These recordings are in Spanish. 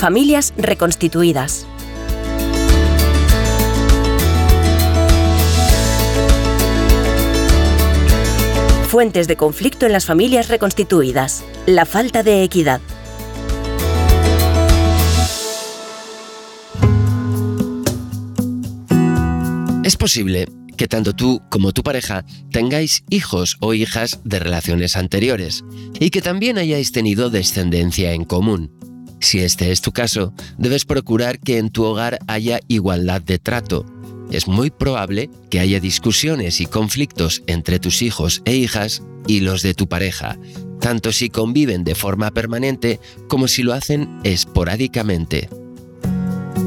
Familias reconstituidas. Fuentes de conflicto en las familias reconstituidas. La falta de equidad. Es posible que tanto tú como tu pareja tengáis hijos o hijas de relaciones anteriores y que también hayáis tenido descendencia en común. Si este es tu caso, debes procurar que en tu hogar haya igualdad de trato es muy probable que haya discusiones y conflictos entre tus hijos e hijas y los de tu pareja, tanto si conviven de forma permanente como si lo hacen esporádicamente.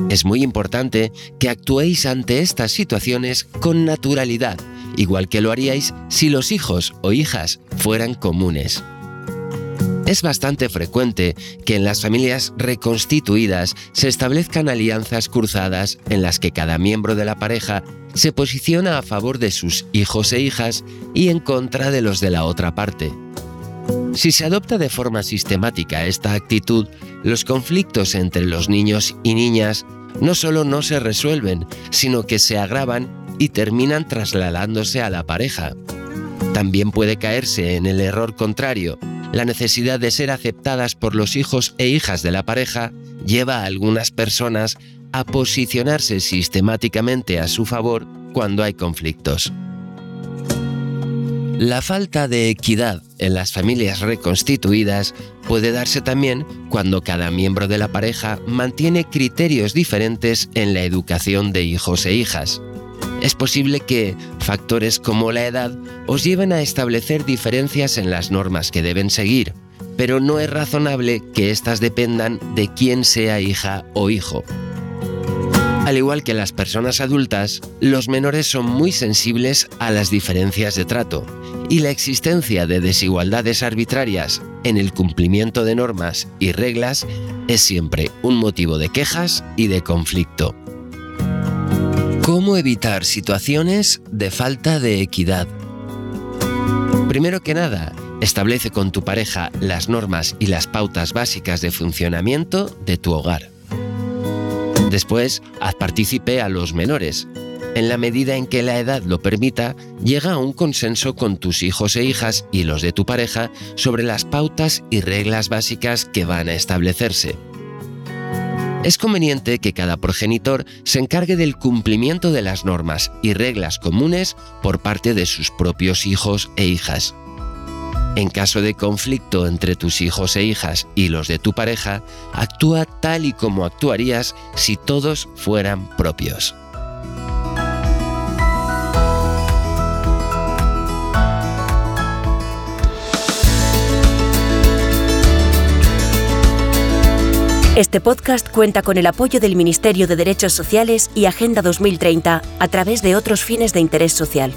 Es muy importante que actuéis ante estas situaciones con naturalidad, igual que lo haríais si los hijos o hijas fueran comunes. Es bastante frecuente que en las familias reconstituidas se establezcan alianzas cruzadas en las que cada miembro de la pareja se posiciona a favor de sus hijos e hijas y en contra de los de la otra parte. Si se adopta de forma sistemática esta actitud, los conflictos entre los niños y niñas no solo no se resuelven, sino que se agravan y terminan trasladándose a la pareja. También puede caerse en el error contrario, la necesidad de ser aceptadas por los hijos e hijas de la pareja lleva a algunas personas a posicionarse sistemáticamente a su favor cuando hay conflictos. La falta de equidad en las familias reconstituidas puede darse también cuando cada miembro de la pareja mantiene criterios diferentes en la educación de hijos e hijas. Es posible que factores como la edad os lleven a establecer diferencias en las normas que deben seguir, pero no es razonable que éstas dependan de quién sea hija o hijo. Al igual que las personas adultas, los menores son muy sensibles a las diferencias de trato y la existencia de desigualdades arbitrarias en el cumplimiento de normas y reglas es siempre un motivo de quejas y de conflicto. ¿Cómo evitar situaciones de falta de equidad? Primero que nada, establece con tu pareja las normas y las pautas básicas de funcionamiento de tu hogar. Después, haz partícipe a los menores. En la medida en que la edad lo permita, llega a un consenso con tus hijos e hijas y los de tu pareja sobre las pautas y reglas básicas que van a establecerse es conveniente que cada progenitor se encargue del cumplimiento de las normas y reglas comunes por parte de sus propios hijos e hijas. En caso de conflicto entre tus hijos e hijas y los de tu pareja, actúa tal y como actuarías si todos fueran propios. Este podcast cuenta con el apoyo del Ministerio de Derechos Sociales y Agenda 2030 a través de otros fines de interés social.